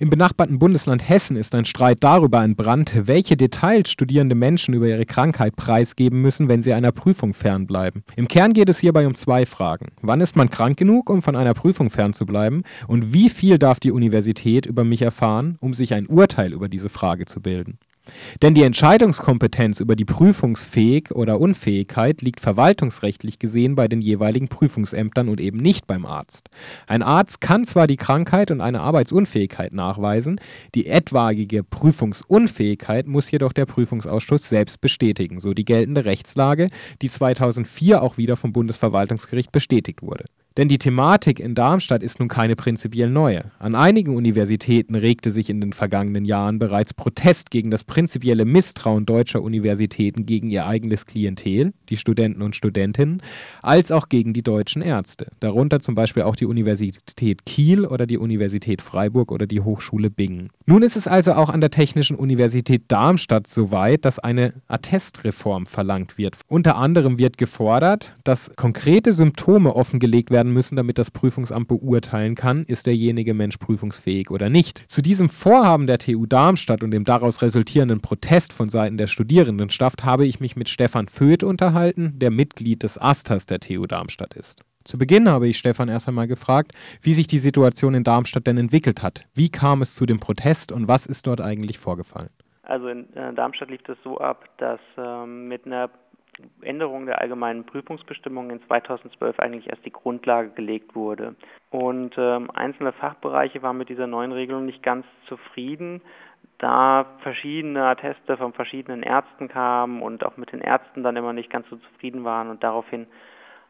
Im benachbarten Bundesland Hessen ist ein Streit darüber entbrannt, welche Details studierende Menschen über ihre Krankheit preisgeben müssen, wenn sie einer Prüfung fernbleiben. Im Kern geht es hierbei um zwei Fragen. Wann ist man krank genug, um von einer Prüfung fernzubleiben? Und wie viel darf die Universität über mich erfahren, um sich ein Urteil über diese Frage zu bilden? Denn die Entscheidungskompetenz über die Prüfungsfähig oder Unfähigkeit liegt verwaltungsrechtlich gesehen bei den jeweiligen Prüfungsämtern und eben nicht beim Arzt. Ein Arzt kann zwar die Krankheit und eine Arbeitsunfähigkeit nachweisen, die etwaige Prüfungsunfähigkeit muss jedoch der Prüfungsausschuss selbst bestätigen, so die geltende Rechtslage, die 2004 auch wieder vom Bundesverwaltungsgericht bestätigt wurde. Denn die Thematik in Darmstadt ist nun keine prinzipiell neue. An einigen Universitäten regte sich in den vergangenen Jahren bereits Protest gegen das prinzipielle Misstrauen deutscher Universitäten gegen ihr eigenes Klientel, die Studenten und Studentinnen, als auch gegen die deutschen Ärzte. Darunter zum Beispiel auch die Universität Kiel oder die Universität Freiburg oder die Hochschule Bingen. Nun ist es also auch an der Technischen Universität Darmstadt so weit, dass eine Attestreform verlangt wird. Unter anderem wird gefordert, dass konkrete Symptome offengelegt werden werden müssen, damit das Prüfungsamt beurteilen kann, ist derjenige Mensch prüfungsfähig oder nicht. Zu diesem Vorhaben der TU Darmstadt und dem daraus resultierenden Protest von Seiten der Studierendenschaft habe ich mich mit Stefan Föth unterhalten, der Mitglied des Asters der TU Darmstadt ist. Zu Beginn habe ich Stefan erst einmal gefragt, wie sich die Situation in Darmstadt denn entwickelt hat. Wie kam es zu dem Protest und was ist dort eigentlich vorgefallen? Also in äh, Darmstadt lief es so ab, dass ähm, mit einer Änderung der allgemeinen Prüfungsbestimmungen in 2012 eigentlich erst die Grundlage gelegt wurde. Und ähm, einzelne Fachbereiche waren mit dieser neuen Regelung nicht ganz zufrieden, da verschiedene Atteste von verschiedenen Ärzten kamen und auch mit den Ärzten dann immer nicht ganz so zufrieden waren und daraufhin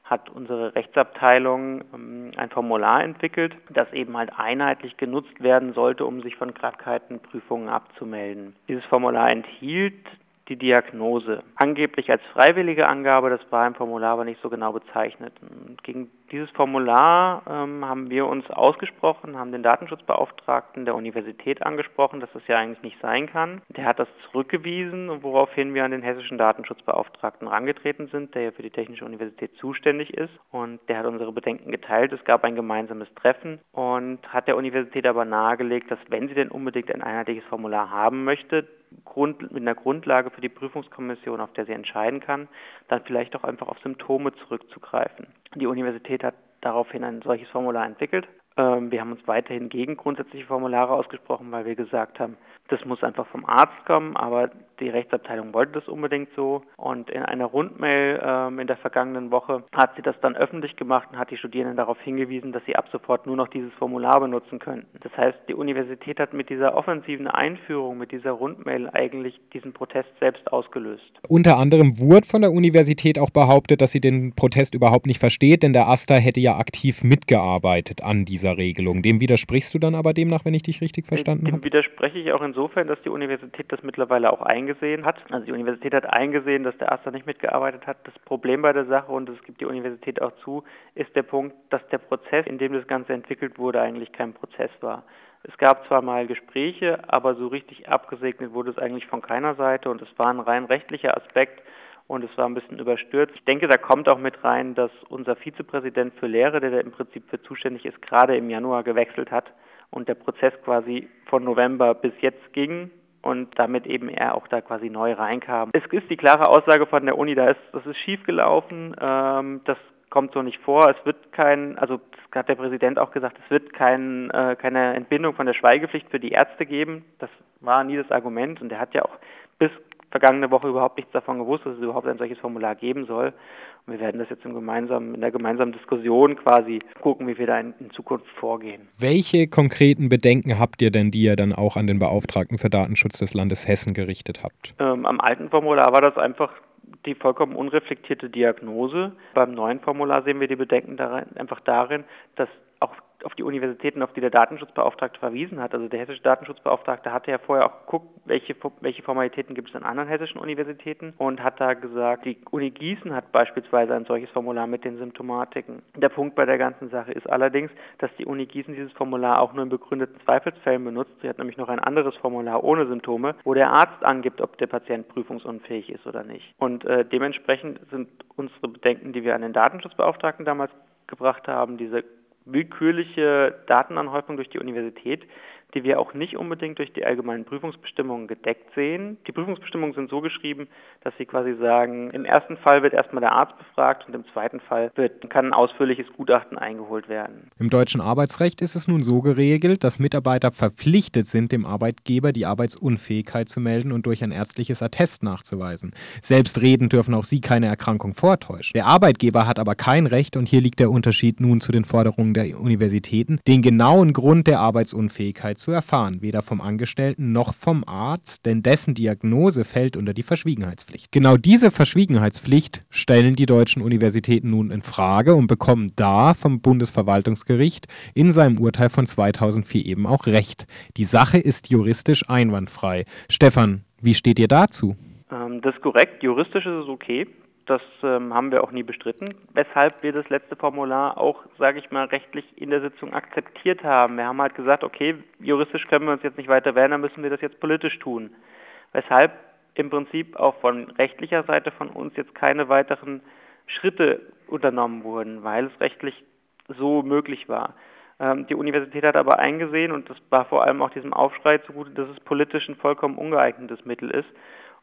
hat unsere Rechtsabteilung ähm, ein Formular entwickelt, das eben halt einheitlich genutzt werden sollte, um sich von Krankheitenprüfungen abzumelden. Dieses Formular enthielt die Diagnose. Angeblich als freiwillige Angabe, das war im Formular aber nicht so genau bezeichnet. Und gegen dieses Formular ähm, haben wir uns ausgesprochen, haben den Datenschutzbeauftragten der Universität angesprochen, dass das ja eigentlich nicht sein kann. Der hat das zurückgewiesen, woraufhin wir an den hessischen Datenschutzbeauftragten herangetreten sind, der ja für die Technische Universität zuständig ist. Und der hat unsere Bedenken geteilt. Es gab ein gemeinsames Treffen und hat der Universität aber nahegelegt, dass wenn sie denn unbedingt ein einheitliches Formular haben möchte, Grund, mit einer Grundlage für die Prüfungskommission, auf der sie entscheiden kann, dann vielleicht auch einfach auf Symptome zurückzugreifen. Die Universität hat daraufhin ein solches Formular entwickelt. Ähm, wir haben uns weiterhin gegen grundsätzliche Formulare ausgesprochen, weil wir gesagt haben, das muss einfach vom Arzt kommen, aber die Rechtsabteilung wollte das unbedingt so. Und in einer Rundmail ähm, in der vergangenen Woche hat sie das dann öffentlich gemacht und hat die Studierenden darauf hingewiesen, dass sie ab sofort nur noch dieses Formular benutzen könnten. Das heißt, die Universität hat mit dieser offensiven Einführung, mit dieser Rundmail eigentlich diesen Protest selbst ausgelöst. Unter anderem wurde von der Universität auch behauptet, dass sie den Protest überhaupt nicht versteht, denn der AStA hätte ja aktiv mitgearbeitet an dieser Regelung. Dem widersprichst du dann aber demnach, wenn ich dich richtig verstanden habe? Dem widerspreche ich auch insofern, dass die Universität das mittlerweile auch eingesehen hat. Also die Universität hat eingesehen, dass der AStA nicht mitgearbeitet hat. Das Problem bei der Sache, und das gibt die Universität auch zu, ist der Punkt, dass der Prozess, in dem das Ganze entwickelt wurde, eigentlich kein Prozess war. Es gab zwar mal Gespräche, aber so richtig abgesegnet wurde es eigentlich von keiner Seite und es war ein rein rechtlicher Aspekt und es war ein bisschen überstürzt. Ich denke, da kommt auch mit rein, dass unser Vizepräsident für Lehre, der da im Prinzip für zuständig ist, gerade im Januar gewechselt hat und der Prozess quasi von November bis jetzt ging und damit eben er auch da quasi neu reinkam. Es ist die klare Aussage von der Uni, da ist, das ist schief gelaufen, ähm, das kommt so nicht vor. Es wird kein, also das hat der Präsident auch gesagt, es wird kein, äh, keine Entbindung von der Schweigepflicht für die Ärzte geben. Das war nie das Argument und er hat ja auch bis vergangene Woche überhaupt nichts davon gewusst, dass es überhaupt ein solches Formular geben soll. Und wir werden das jetzt in, gemeinsamen, in der gemeinsamen Diskussion quasi gucken, wie wir da in, in, Zukunft vorgehen. Welche konkreten Bedenken habt ihr denn, die ihr dann auch an den Beauftragten für Datenschutz des Landes Hessen gerichtet habt? Ähm, am alten Formular war das einfach die vollkommen unreflektierte Diagnose. Beim neuen Formular sehen wir die Bedenken darin, einfach darin, dass auf die Universitäten, auf die der Datenschutzbeauftragte verwiesen hat. Also der hessische Datenschutzbeauftragte hatte ja vorher auch geguckt, welche, welche Formalitäten gibt es an anderen hessischen Universitäten und hat da gesagt, die Uni Gießen hat beispielsweise ein solches Formular mit den Symptomatiken. Der Punkt bei der ganzen Sache ist allerdings, dass die Uni Gießen dieses Formular auch nur in begründeten Zweifelsfällen benutzt. Sie hat nämlich noch ein anderes Formular ohne Symptome, wo der Arzt angibt, ob der Patient prüfungsunfähig ist oder nicht. Und äh, dementsprechend sind unsere Bedenken, die wir an den Datenschutzbeauftragten damals gebracht haben, diese willkürliche Datenanhäufung durch die Universität, die wir auch nicht unbedingt durch die allgemeinen Prüfungsbestimmungen gedeckt sehen. Die Prüfungsbestimmungen sind so geschrieben, dass sie quasi sagen, im ersten Fall wird erstmal der Arzt befragt und im zweiten Fall wird, kann ein ausführliches Gutachten eingeholt werden. Im deutschen Arbeitsrecht ist es nun so geregelt, dass Mitarbeiter verpflichtet sind, dem Arbeitgeber die Arbeitsunfähigkeit zu melden und durch ein ärztliches Attest nachzuweisen. Selbstredend dürfen auch sie keine Erkrankung vortäuschen. Der Arbeitgeber hat aber kein Recht, und hier liegt der Unterschied nun zu den Forderungen der Universitäten, den genauen Grund der Arbeitsunfähigkeit zu erfahren, weder vom Angestellten noch vom Arzt, denn dessen Diagnose fällt unter die Verschwiegenheitspflicht. Genau diese Verschwiegenheitspflicht stellen die deutschen Universitäten nun in Frage und bekommen da vom Bundesverwaltungsgericht in seinem Urteil von 2004 eben auch Recht. Die Sache ist juristisch einwandfrei. Stefan, wie steht ihr dazu? Ähm, das ist korrekt. Juristisch ist es okay. Das ähm, haben wir auch nie bestritten, weshalb wir das letzte Formular auch, sage ich mal, rechtlich in der Sitzung akzeptiert haben. Wir haben halt gesagt, okay, juristisch können wir uns jetzt nicht weiter wehren, dann müssen wir das jetzt politisch tun. Weshalb im Prinzip auch von rechtlicher Seite von uns jetzt keine weiteren Schritte unternommen wurden, weil es rechtlich so möglich war. Ähm, die Universität hat aber eingesehen, und das war vor allem auch diesem Aufschrei zugute, dass es politisch ein vollkommen ungeeignetes Mittel ist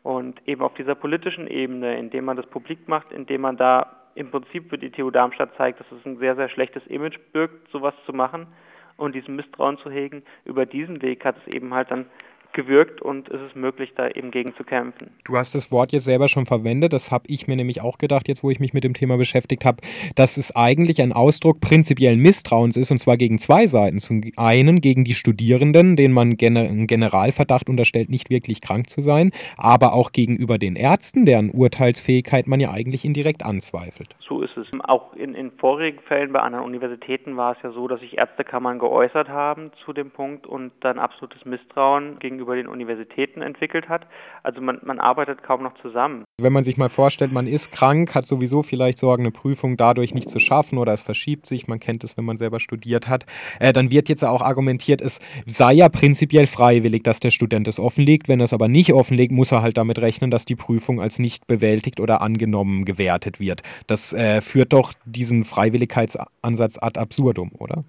und eben auf dieser politischen Ebene, indem man das publik macht, indem man da im Prinzip für die TU Darmstadt zeigt, dass es ein sehr, sehr schlechtes Image birgt, sowas zu machen und diesen Misstrauen zu hegen. Über diesen Weg hat es eben halt dann gewirkt und es ist möglich, da eben gegen zu kämpfen. Du hast das Wort jetzt selber schon verwendet, das habe ich mir nämlich auch gedacht, jetzt wo ich mich mit dem Thema beschäftigt habe, dass es eigentlich ein Ausdruck prinzipiellen Misstrauens ist und zwar gegen zwei Seiten. Zum einen gegen die Studierenden, denen man einen Generalverdacht unterstellt, nicht wirklich krank zu sein, aber auch gegenüber den Ärzten, deren Urteilsfähigkeit man ja eigentlich indirekt anzweifelt. So ist es. Auch in, in vorigen Fällen bei anderen Universitäten war es ja so, dass sich Ärztekammern geäußert haben zu dem Punkt und dann absolutes Misstrauen gegenüber gegenüber den Universitäten entwickelt hat. Also man, man arbeitet kaum noch zusammen. Wenn man sich mal vorstellt, man ist krank, hat sowieso vielleicht Sorgen, eine Prüfung dadurch nicht zu schaffen oder es verschiebt sich, man kennt es, wenn man selber studiert hat, äh, dann wird jetzt auch argumentiert, es sei ja prinzipiell freiwillig, dass der Student es offenlegt. Wenn er es aber nicht offenlegt, muss er halt damit rechnen, dass die Prüfung als nicht bewältigt oder angenommen gewertet wird. Das äh, führt doch diesen Freiwilligkeitsansatz ad absurdum, oder?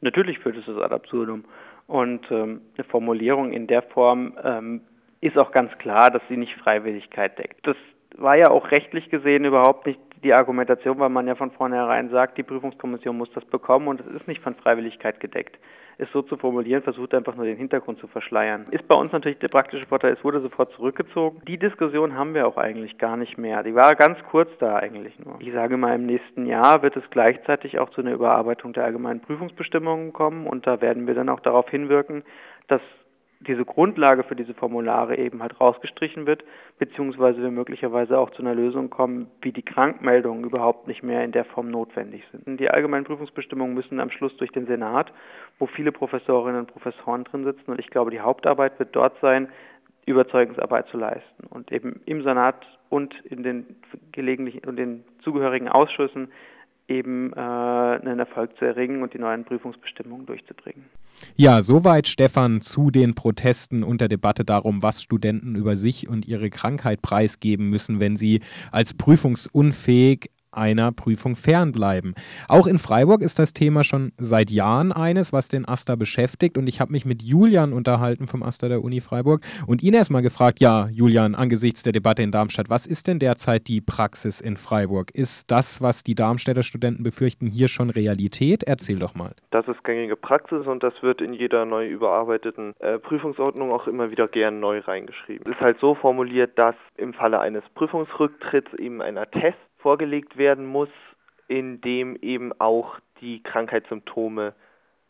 Natürlich führt es das ad absurdum. Und ähm, eine Formulierung in der Form ähm, ist auch ganz klar, dass sie nicht Freiwilligkeit deckt. Das war ja auch rechtlich gesehen überhaupt nicht die Argumentation, weil man ja von vornherein sagt, die Prüfungskommission muss das bekommen und es ist nicht von Freiwilligkeit gedeckt. Es so zu formulieren, versucht einfach nur den Hintergrund zu verschleiern. Ist bei uns natürlich der praktische Vorteil, es wurde sofort zurückgezogen. Die Diskussion haben wir auch eigentlich gar nicht mehr. Die war ganz kurz da eigentlich nur. Ich sage mal, im nächsten Jahr wird es gleichzeitig auch zu einer Überarbeitung der allgemeinen Prüfungsbestimmungen kommen und da werden wir dann auch darauf hinwirken, dass diese Grundlage für diese Formulare eben halt rausgestrichen wird, beziehungsweise wir möglicherweise auch zu einer Lösung kommen, wie die Krankmeldungen überhaupt nicht mehr in der Form notwendig sind. Die allgemeinen Prüfungsbestimmungen müssen am Schluss durch den Senat, wo viele Professorinnen und Professoren drin sitzen und ich glaube, die Hauptarbeit wird dort sein, Überzeugungsarbeit zu leisten und eben im Senat und in den gelegentlichen und den zugehörigen Ausschüssen eben äh, einen Erfolg zu erringen und die neuen Prüfungsbestimmungen durchzubringen. Ja, soweit Stefan zu den Protesten und der Debatte darum, was Studenten über sich und ihre Krankheit preisgeben müssen, wenn sie als prüfungsunfähig einer Prüfung fernbleiben. Auch in Freiburg ist das Thema schon seit Jahren eines, was den Aster beschäftigt. Und ich habe mich mit Julian unterhalten vom Aster der Uni Freiburg und ihn erstmal gefragt, ja, Julian, angesichts der Debatte in Darmstadt, was ist denn derzeit die Praxis in Freiburg? Ist das, was die Darmstädter Studenten befürchten, hier schon Realität? Erzähl doch mal. Das ist gängige Praxis und das wird in jeder neu überarbeiteten äh, Prüfungsordnung auch immer wieder gern neu reingeschrieben. Es ist halt so formuliert, dass im Falle eines Prüfungsrücktritts eben ein Attest vorgelegt werden muss, in dem eben auch die Krankheitssymptome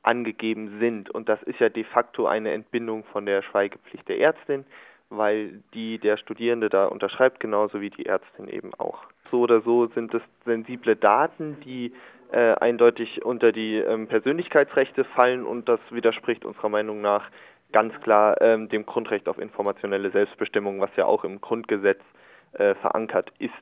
angegeben sind. Und das ist ja de facto eine Entbindung von der Schweigepflicht der Ärztin, weil die der Studierende da unterschreibt, genauso wie die Ärztin eben auch. So oder so sind es sensible Daten, die äh, eindeutig unter die ähm, Persönlichkeitsrechte fallen und das widerspricht unserer Meinung nach ganz klar ähm, dem Grundrecht auf informationelle Selbstbestimmung, was ja auch im Grundgesetz äh, verankert ist.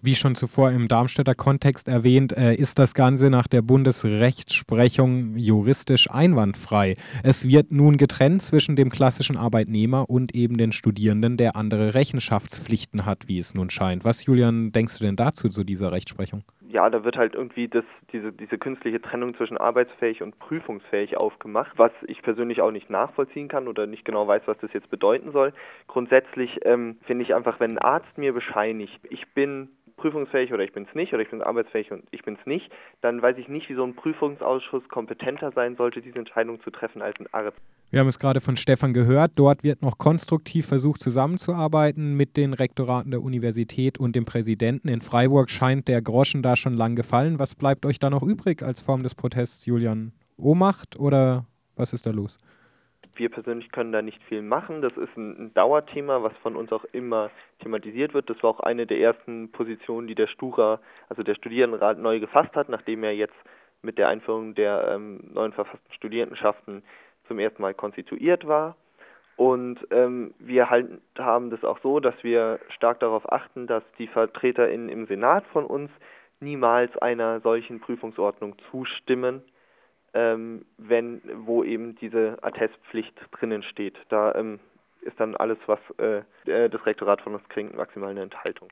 Wie schon zuvor im Darmstädter Kontext erwähnt, äh, ist das Ganze nach der Bundesrechtsprechung juristisch einwandfrei. Es wird nun getrennt zwischen dem klassischen Arbeitnehmer und eben den Studierenden, der andere Rechenschaftspflichten hat, wie es nun scheint. Was, Julian, denkst du denn dazu, zu dieser Rechtsprechung? ja, da wird halt irgendwie das, diese, diese künstliche Trennung zwischen arbeitsfähig und prüfungsfähig aufgemacht, was ich persönlich auch nicht nachvollziehen kann oder nicht genau weiß, was das jetzt bedeuten soll. Grundsätzlich ähm, finde ich einfach, wenn ein Arzt mir bescheinigt, ich bin prüfungsfähig oder ich bin es nicht oder ich bin arbeitsfähig und ich bin es nicht, dann weiß ich nicht, wie so ein Prüfungsausschuss kompetenter sein sollte, diese Entscheidung zu treffen als ein Arzt. Wir haben es gerade von Stefan gehört. Dort wird noch konstruktiv versucht zusammenzuarbeiten mit den Rektoraten der Universität und dem Präsidenten. In Freiburg scheint der Groschen da schon lang gefallen. Was bleibt euch da noch übrig als Form des Protests, Julian? Ohnmacht oder was ist da los? Wir persönlich können da nicht viel machen. Das ist ein, Dauerthema, was von uns auch immer thematisiert wird. Das war auch eine der ersten Positionen, die der Stura, also der Studierendenrat, neu gefasst hat, nachdem er jetzt mit der Einführung der ähm, neuen verfassten Studierendenschaften zum ersten Mal konstituiert war. Und ähm, wir halt haben das auch so, dass wir stark darauf achten, dass die VertreterInnen im Senat von uns niemals einer solchen Prüfungsordnung zustimmen ähm, wenn, wo eben diese Attestpflicht drinnen steht. Da ähm, ist dann alles, was äh, das Rektorat von uns kriegt, maximal eine Enthaltung.